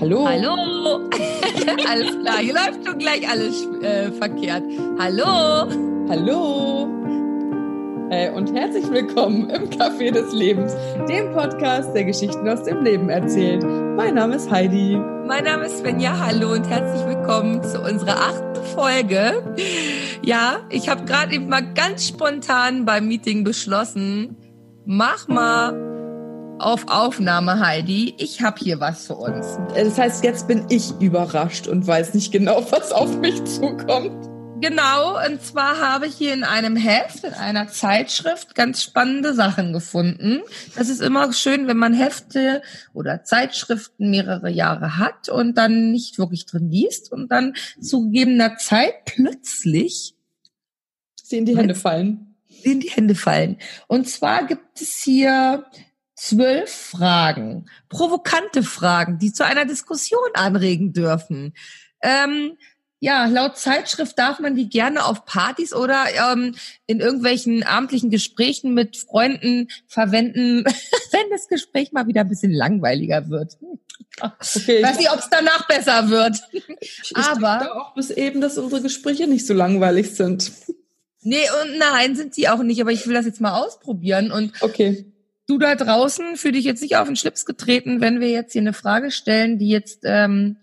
Hallo. Hallo. alles klar, hier läuft schon gleich alles äh, verkehrt. Hallo. Hallo. Äh, und herzlich willkommen im Café des Lebens, dem Podcast, der Geschichten aus dem Leben erzählt. Mein Name ist Heidi. Mein Name ist Svenja. Hallo und herzlich willkommen zu unserer achten Folge. Ja, ich habe gerade eben mal ganz spontan beim Meeting beschlossen, mach mal auf Aufnahme, Heidi. Ich habe hier was für uns. Das heißt, jetzt bin ich überrascht und weiß nicht genau, was auf mich zukommt. Genau, und zwar habe ich hier in einem Heft, in einer Zeitschrift, ganz spannende Sachen gefunden. Das ist immer schön, wenn man Hefte oder Zeitschriften mehrere Jahre hat und dann nicht wirklich drin liest und dann zu gegebener Zeit plötzlich sie in die Hände fallen. In die Hände fallen. Und zwar gibt es hier zwölf Fragen, provokante Fragen, die zu einer Diskussion anregen dürfen. Ähm, ja, laut Zeitschrift darf man die gerne auf Partys oder ähm, in irgendwelchen abendlichen Gesprächen mit Freunden verwenden, wenn das Gespräch mal wieder ein bisschen langweiliger wird. Okay, weiß nicht, ob es danach besser wird. Ich Aber auch bis eben, dass unsere Gespräche nicht so langweilig sind. Nee, und nein, sind sie auch nicht, aber ich will das jetzt mal ausprobieren und okay du da draußen für dich jetzt nicht auf den Schlips getreten, wenn wir jetzt hier eine Frage stellen, die jetzt, ähm,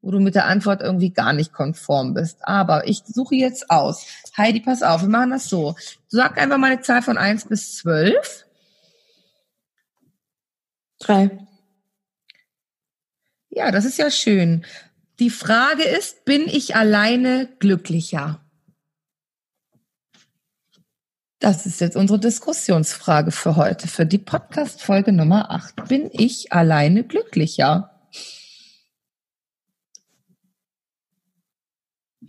wo du mit der Antwort irgendwie gar nicht konform bist. Aber ich suche jetzt aus. Heidi, pass auf, wir machen das so. Sag einfach mal eine Zahl von eins bis zwölf. Drei. Ja, das ist ja schön. Die Frage ist, bin ich alleine glücklicher? Das ist jetzt unsere Diskussionsfrage für heute, für die Podcast-Folge Nummer 8. Bin ich alleine glücklicher?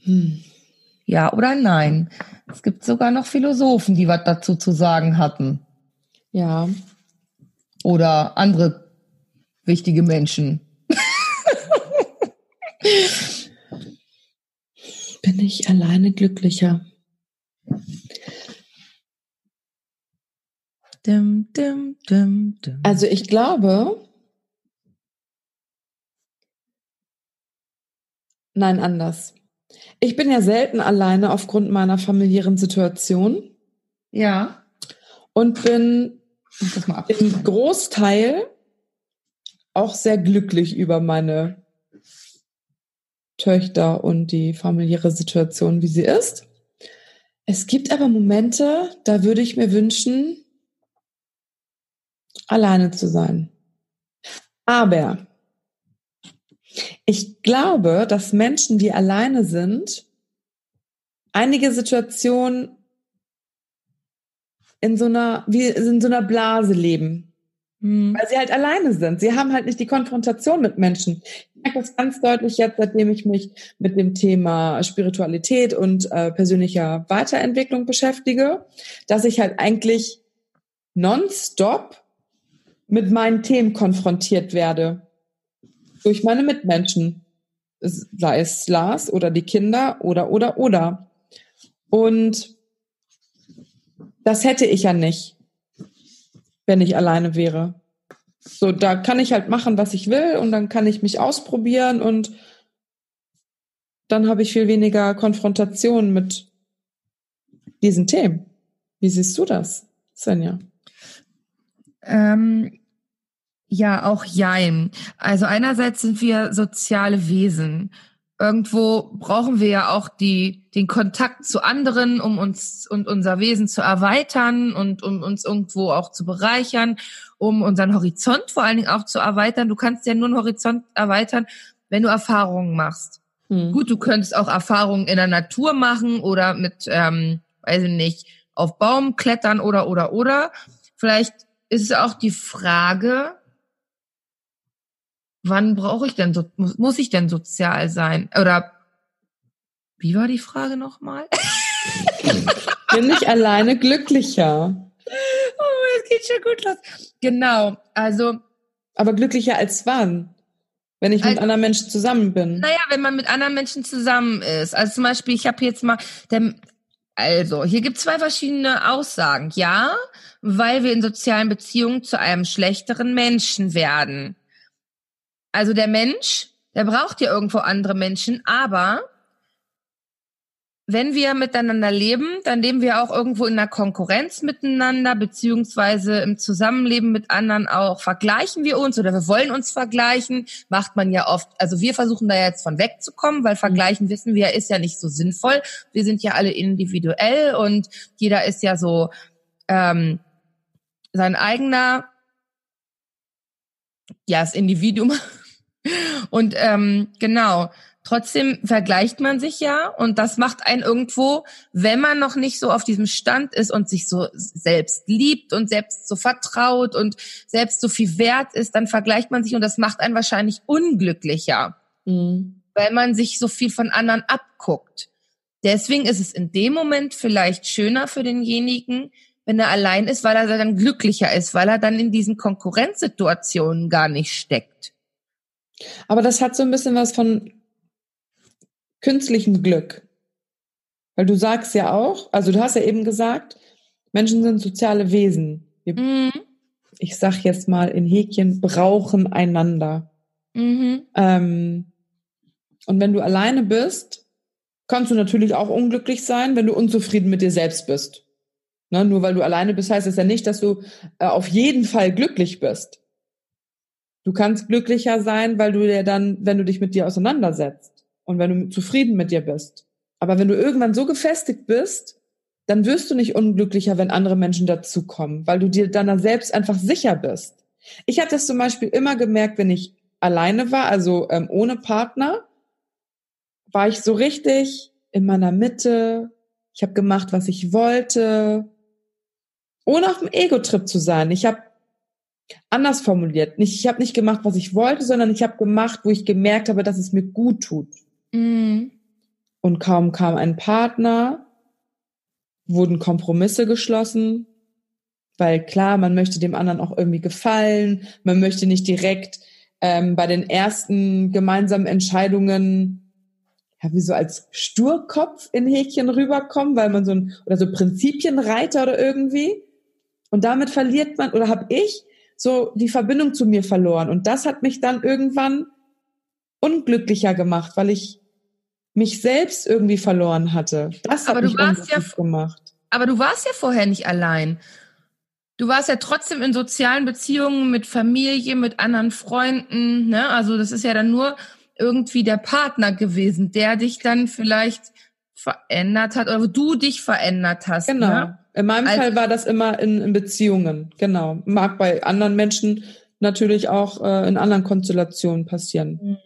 Hm. Ja oder nein? Es gibt sogar noch Philosophen, die was dazu zu sagen hatten. Ja. Oder andere wichtige Menschen. Bin ich alleine glücklicher? Dim, dim, dim, also ich glaube, nein, anders. Ich bin ja selten alleine aufgrund meiner familiären Situation. Ja. Und bin im Großteil auch sehr glücklich über meine Töchter und die familiäre Situation, wie sie ist. Es gibt aber Momente, da würde ich mir wünschen, alleine zu sein. Aber ich glaube, dass Menschen, die alleine sind, einige Situationen in so einer, wie in so einer Blase leben. Mhm. Weil sie halt alleine sind. Sie haben halt nicht die Konfrontation mit Menschen. Ich merke das ganz deutlich jetzt, seitdem ich mich mit dem Thema Spiritualität und äh, persönlicher Weiterentwicklung beschäftige, dass ich halt eigentlich nonstop mit meinen Themen konfrontiert werde. Durch meine Mitmenschen. Sei es Lars oder die Kinder oder, oder, oder. Und das hätte ich ja nicht, wenn ich alleine wäre. So, da kann ich halt machen, was ich will und dann kann ich mich ausprobieren und dann habe ich viel weniger Konfrontation mit diesen Themen. Wie siehst du das, Svenja? Ähm, ja, auch Jein. Also einerseits sind wir soziale Wesen. Irgendwo brauchen wir ja auch die, den Kontakt zu anderen, um uns und unser Wesen zu erweitern und um uns irgendwo auch zu bereichern, um unseren Horizont vor allen Dingen auch zu erweitern. Du kannst ja nur einen Horizont erweitern, wenn du Erfahrungen machst. Hm. Gut, du könntest auch Erfahrungen in der Natur machen oder mit, ähm, weiß ich nicht, auf Baum klettern oder oder oder. Vielleicht ist es auch die Frage, wann brauche ich denn, so, muss, muss ich denn sozial sein? Oder wie war die Frage nochmal? Bin ich alleine glücklicher? Oh, es geht schon gut los. Genau, also. Aber glücklicher als wann? Wenn ich mit als, anderen Menschen zusammen bin. Naja, wenn man mit anderen Menschen zusammen ist. Also zum Beispiel, ich habe jetzt mal, der, also hier gibt zwei verschiedene Aussagen. Ja, weil wir in sozialen Beziehungen zu einem schlechteren Menschen werden Also der Mensch, der braucht ja irgendwo andere Menschen, aber wenn wir miteinander leben, dann leben wir auch irgendwo in einer Konkurrenz miteinander, beziehungsweise im Zusammenleben mit anderen auch. Vergleichen wir uns oder wir wollen uns vergleichen, macht man ja oft. Also wir versuchen da jetzt von wegzukommen, weil vergleichen wissen wir ist ja nicht so sinnvoll. Wir sind ja alle individuell und jeder ist ja so ähm, sein eigener, ja, das Individuum. Und ähm, genau, Trotzdem vergleicht man sich ja und das macht einen irgendwo, wenn man noch nicht so auf diesem Stand ist und sich so selbst liebt und selbst so vertraut und selbst so viel wert ist, dann vergleicht man sich und das macht einen wahrscheinlich unglücklicher, mhm. weil man sich so viel von anderen abguckt. Deswegen ist es in dem Moment vielleicht schöner für denjenigen, wenn er allein ist, weil er dann glücklicher ist, weil er dann in diesen Konkurrenzsituationen gar nicht steckt. Aber das hat so ein bisschen was von künstlichen Glück. Weil du sagst ja auch, also du hast ja eben gesagt, Menschen sind soziale Wesen. Wir, mhm. Ich sag jetzt mal in Häkchen, brauchen einander. Mhm. Ähm, und wenn du alleine bist, kannst du natürlich auch unglücklich sein, wenn du unzufrieden mit dir selbst bist. Ne, nur weil du alleine bist, heißt es ja nicht, dass du äh, auf jeden Fall glücklich bist. Du kannst glücklicher sein, weil du dir dann, wenn du dich mit dir auseinandersetzt und wenn du zufrieden mit dir bist. Aber wenn du irgendwann so gefestigt bist, dann wirst du nicht unglücklicher, wenn andere Menschen dazukommen, weil du dir deiner selbst einfach sicher bist. Ich habe das zum Beispiel immer gemerkt, wenn ich alleine war, also ähm, ohne Partner, war ich so richtig in meiner Mitte. Ich habe gemacht, was ich wollte, ohne auf dem Ego-Trip zu sein. Ich habe anders formuliert, nicht, ich habe nicht gemacht, was ich wollte, sondern ich habe gemacht, wo ich gemerkt habe, dass es mir gut tut. Mhm. Und kaum kam ein Partner, wurden Kompromisse geschlossen, weil klar, man möchte dem anderen auch irgendwie gefallen, man möchte nicht direkt ähm, bei den ersten gemeinsamen Entscheidungen ja, wie so als Sturkopf in Häkchen rüberkommen, weil man so ein, oder so Prinzipienreiter oder irgendwie. Und damit verliert man, oder habe ich so die Verbindung zu mir verloren. Und das hat mich dann irgendwann unglücklicher gemacht, weil ich mich selbst irgendwie verloren hatte. Das hat aber mich ja, gemacht. Aber du warst ja vorher nicht allein. Du warst ja trotzdem in sozialen Beziehungen mit Familie, mit anderen Freunden. Ne? Also das ist ja dann nur irgendwie der Partner gewesen, der dich dann vielleicht verändert hat oder du dich verändert hast. Genau. Ne? In meinem also, Fall war das immer in, in, Beziehungen. Genau. Mag bei anderen Menschen natürlich auch äh, in anderen Konstellationen passieren. Mhm.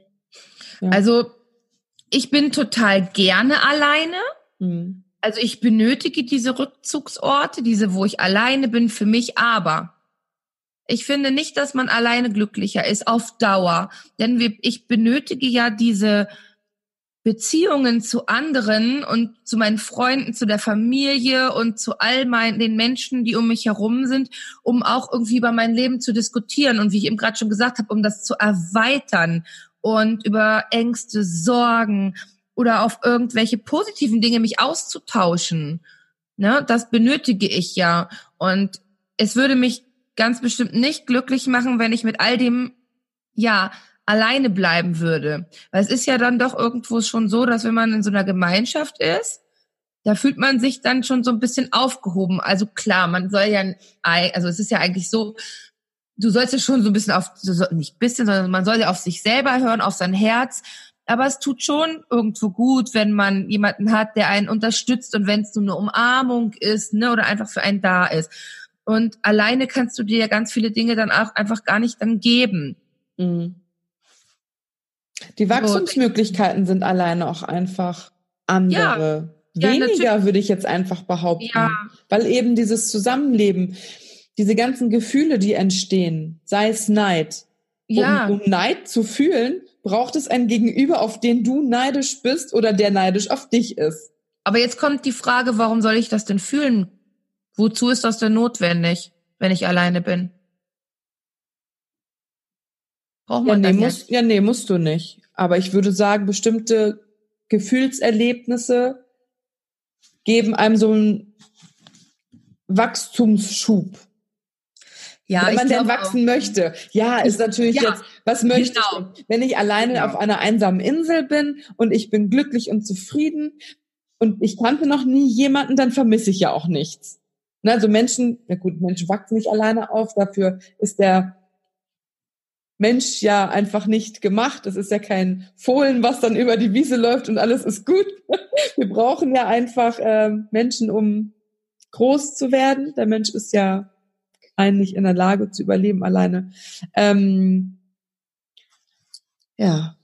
Ja. Also ich bin total gerne alleine. Mhm. Also ich benötige diese Rückzugsorte, diese, wo ich alleine bin für mich, aber ich finde nicht, dass man alleine glücklicher ist auf Dauer. Denn wir, ich benötige ja diese Beziehungen zu anderen und zu meinen Freunden, zu der Familie und zu all meinen, den Menschen, die um mich herum sind, um auch irgendwie über mein Leben zu diskutieren und wie ich eben gerade schon gesagt habe, um das zu erweitern und über Ängste, Sorgen oder auf irgendwelche positiven Dinge mich auszutauschen. Ne, das benötige ich ja. Und es würde mich ganz bestimmt nicht glücklich machen, wenn ich mit all dem, ja, alleine bleiben würde. Weil es ist ja dann doch irgendwo schon so, dass wenn man in so einer Gemeinschaft ist, da fühlt man sich dann schon so ein bisschen aufgehoben. Also klar, man soll ja, also es ist ja eigentlich so, du sollst ja schon so ein bisschen auf, nicht bisschen, sondern man soll ja auf sich selber hören, auf sein Herz. Aber es tut schon irgendwo gut, wenn man jemanden hat, der einen unterstützt und wenn es nur eine Umarmung ist, ne, oder einfach für einen da ist. Und alleine kannst du dir ja ganz viele Dinge dann auch einfach gar nicht dann geben. Mhm. Die Wachstumsmöglichkeiten sind alleine auch einfach andere. Ja, Weniger ja, würde ich jetzt einfach behaupten. Ja. Weil eben dieses Zusammenleben, diese ganzen Gefühle, die entstehen, sei es Neid. Ja. Um, um Neid zu fühlen, braucht es ein Gegenüber, auf den du neidisch bist oder der neidisch auf dich ist. Aber jetzt kommt die Frage, warum soll ich das denn fühlen? Wozu ist das denn notwendig, wenn ich alleine bin? Braucht man ja, nee, muss, ja, nee, musst du nicht. Aber ich würde sagen, bestimmte Gefühlserlebnisse geben einem so einen Wachstumsschub. Ja, wenn man denn wachsen auch. möchte. Ja, ist natürlich ja, jetzt, was möchte genau. ich? Wenn ich alleine genau. auf einer einsamen Insel bin und ich bin glücklich und zufrieden und ich kannte noch nie jemanden, dann vermisse ich ja auch nichts. Ne, also Menschen, na gut, Menschen wachsen nicht alleine auf, dafür ist der Mensch ja einfach nicht gemacht. Es ist ja kein Fohlen, was dann über die Wiese läuft und alles ist gut. Wir brauchen ja einfach äh, Menschen, um groß zu werden. Der Mensch ist ja eigentlich in der Lage zu überleben alleine. Ähm, ja.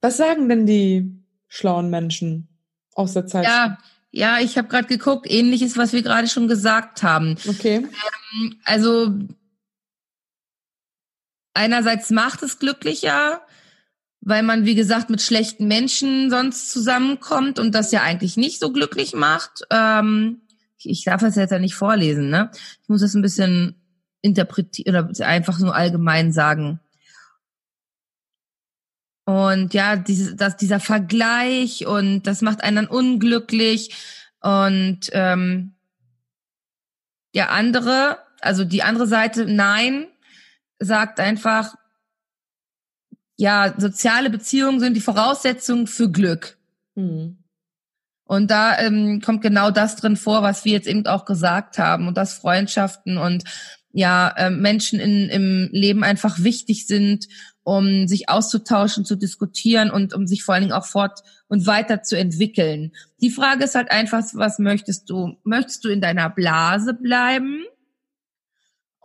Was sagen denn die schlauen Menschen aus der Zeit? Ja, ja, ich habe gerade geguckt, ähnliches, was wir gerade schon gesagt haben. Okay. Ähm, also einerseits macht es glücklicher, weil man, wie gesagt, mit schlechten Menschen sonst zusammenkommt und das ja eigentlich nicht so glücklich macht. Ähm, ich darf das jetzt ja nicht vorlesen, ne? Ich muss das ein bisschen interpretieren oder einfach nur allgemein sagen. Und ja, diese, das, dieser Vergleich und das macht einen dann unglücklich. Und ähm, der andere, also die andere Seite, nein, sagt einfach, ja, soziale Beziehungen sind die Voraussetzung für Glück. Mhm. Und da ähm, kommt genau das drin vor, was wir jetzt eben auch gesagt haben und dass Freundschaften und ja äh, Menschen in, im Leben einfach wichtig sind, um sich auszutauschen, zu diskutieren und um sich vor allen Dingen auch fort und weiter zu entwickeln. Die Frage ist halt einfach, was möchtest du? Möchtest du in deiner Blase bleiben?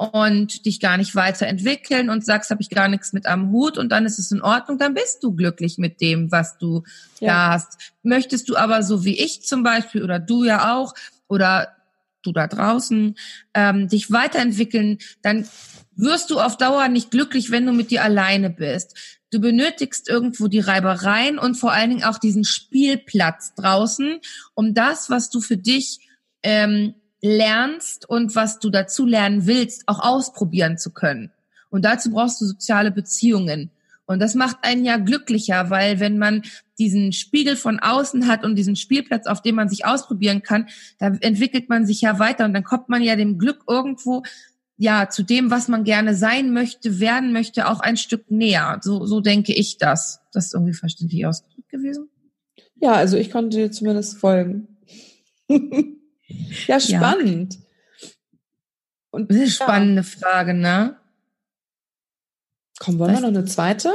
Und dich gar nicht weiterentwickeln und sagst, habe ich gar nichts mit am Hut und dann ist es in Ordnung, dann bist du glücklich mit dem, was du ja. da hast. Möchtest du aber so wie ich zum Beispiel oder du ja auch oder du da draußen ähm, dich weiterentwickeln, dann wirst du auf Dauer nicht glücklich, wenn du mit dir alleine bist. Du benötigst irgendwo die Reibereien und vor allen Dingen auch diesen Spielplatz draußen, um das, was du für dich ähm, lernst und was du dazu lernen willst, auch ausprobieren zu können. Und dazu brauchst du soziale Beziehungen. Und das macht einen ja glücklicher, weil wenn man diesen Spiegel von außen hat und diesen Spielplatz, auf dem man sich ausprobieren kann, da entwickelt man sich ja weiter und dann kommt man ja dem Glück irgendwo, ja, zu dem, was man gerne sein möchte, werden möchte, auch ein Stück näher. So, so denke ich das. Das ist irgendwie verständlich ausgedrückt gewesen. Ja, also ich konnte dir zumindest folgen. Ja, spannend. Und das ist eine spannende Frage, ne? Komm, wollen wir noch eine zweite?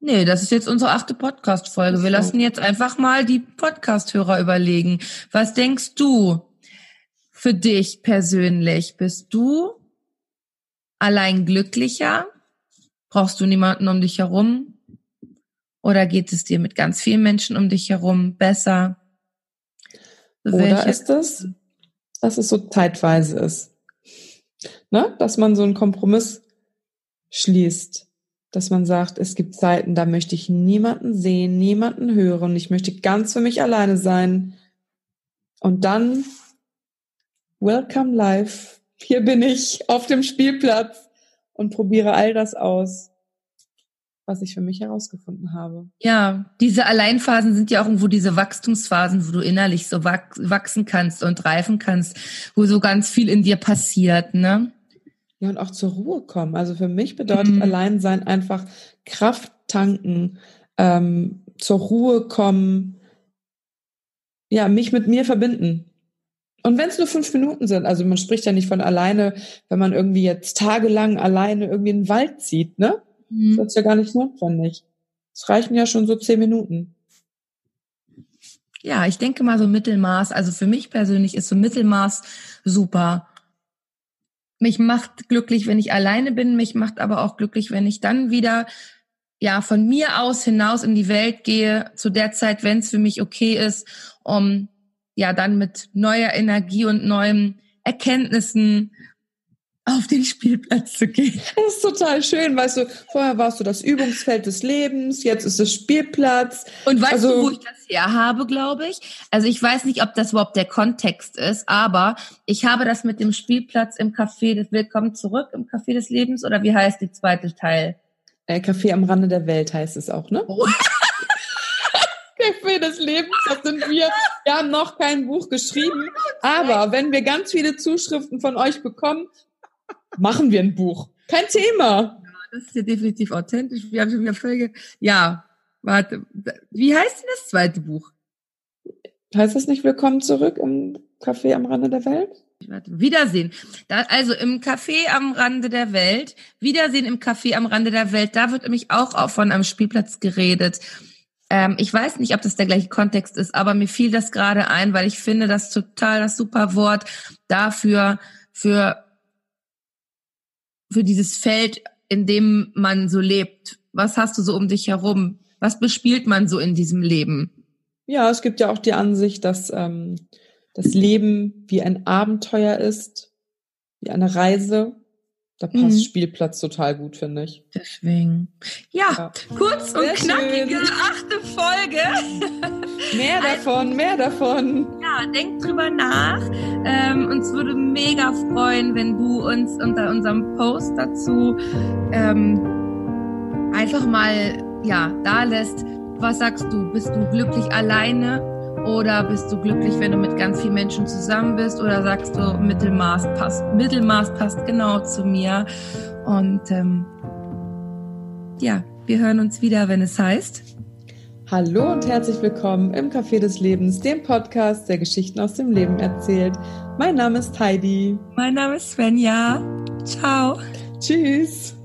Nee, das ist jetzt unsere achte Podcast-Folge. Wir lassen jetzt einfach mal die Podcast-Hörer überlegen. Was denkst du für dich persönlich? Bist du allein glücklicher? Brauchst du niemanden um dich herum? Oder geht es dir mit ganz vielen Menschen um dich herum besser? Oder ist es, dass es so zeitweise ist? Ne? Dass man so einen Kompromiss schließt. Dass man sagt, es gibt Zeiten, da möchte ich niemanden sehen, niemanden hören. Ich möchte ganz für mich alleine sein. Und dann, welcome life. Hier bin ich auf dem Spielplatz und probiere all das aus was ich für mich herausgefunden habe. Ja, diese Alleinphasen sind ja auch irgendwo diese Wachstumsphasen, wo du innerlich so wachsen kannst und reifen kannst, wo so ganz viel in dir passiert, ne? Ja, und auch zur Ruhe kommen. Also für mich bedeutet mhm. Alleinsein einfach Kraft tanken, ähm, zur Ruhe kommen, ja, mich mit mir verbinden. Und wenn es nur fünf Minuten sind, also man spricht ja nicht von alleine, wenn man irgendwie jetzt tagelang alleine irgendwie in den Wald zieht, ne? Mhm. Das ist ja gar nicht notwendig. Es reichen ja schon so zehn Minuten. Ja, ich denke mal so Mittelmaß. Also für mich persönlich ist so Mittelmaß super. Mich macht glücklich, wenn ich alleine bin. Mich macht aber auch glücklich, wenn ich dann wieder ja von mir aus hinaus in die Welt gehe zu der Zeit, wenn es für mich okay ist, um ja dann mit neuer Energie und neuen Erkenntnissen auf den Spielplatz zu gehen. Das ist total schön, weißt du, vorher warst du das Übungsfeld des Lebens, jetzt ist es Spielplatz. Und weißt also, du, wo ich das her habe, glaube ich? Also ich weiß nicht, ob das überhaupt der Kontext ist, aber ich habe das mit dem Spielplatz im Café des Willkommen zurück im Café des Lebens oder wie heißt die zweite Teil? Äh, Café am Rande der Welt heißt es auch, ne? Oh. Café des Lebens, das sind wir. Wir haben noch kein Buch geschrieben, aber wenn wir ganz viele Zuschriften von euch bekommen, machen wir ein Buch. Kein Thema. Ja, das ist ja definitiv authentisch. Wir haben schon wieder Folge. Ja, warte. Wie heißt denn das zweite Buch? Heißt das nicht Willkommen zurück im Café am Rande der Welt? Warte, Wiedersehen. Da, also im Café am Rande der Welt. Wiedersehen im Café am Rande der Welt. Da wird nämlich auch von einem Spielplatz geredet. Ähm, ich weiß nicht, ob das der gleiche Kontext ist, aber mir fiel das gerade ein, weil ich finde das total das super Wort dafür, für, für dieses Feld, in dem man so lebt. Was hast du so um dich herum? Was bespielt man so in diesem Leben? Ja, es gibt ja auch die Ansicht, dass ähm, das Leben wie ein Abenteuer ist, wie eine Reise da passt mhm. Spielplatz total gut, finde ich. Deswegen. Ja, ja. kurz und knackige schön. achte Folge. Mehr davon, mehr davon. Ja, denk drüber nach. Ähm, uns würde mega freuen, wenn du uns unter unserem Post dazu ähm, einfach mal ja da lässt. Was sagst du? Bist du glücklich alleine oder bist du glücklich, wenn du mit ganz vielen Menschen zusammen bist? Oder sagst du, Mittelmaß passt, Mittelmaß passt genau zu mir? Und ähm, ja, wir hören uns wieder, wenn es heißt. Hallo und herzlich willkommen im Café des Lebens, dem Podcast, der Geschichten aus dem Leben erzählt. Mein Name ist Heidi. Mein Name ist Svenja. Ciao. Tschüss.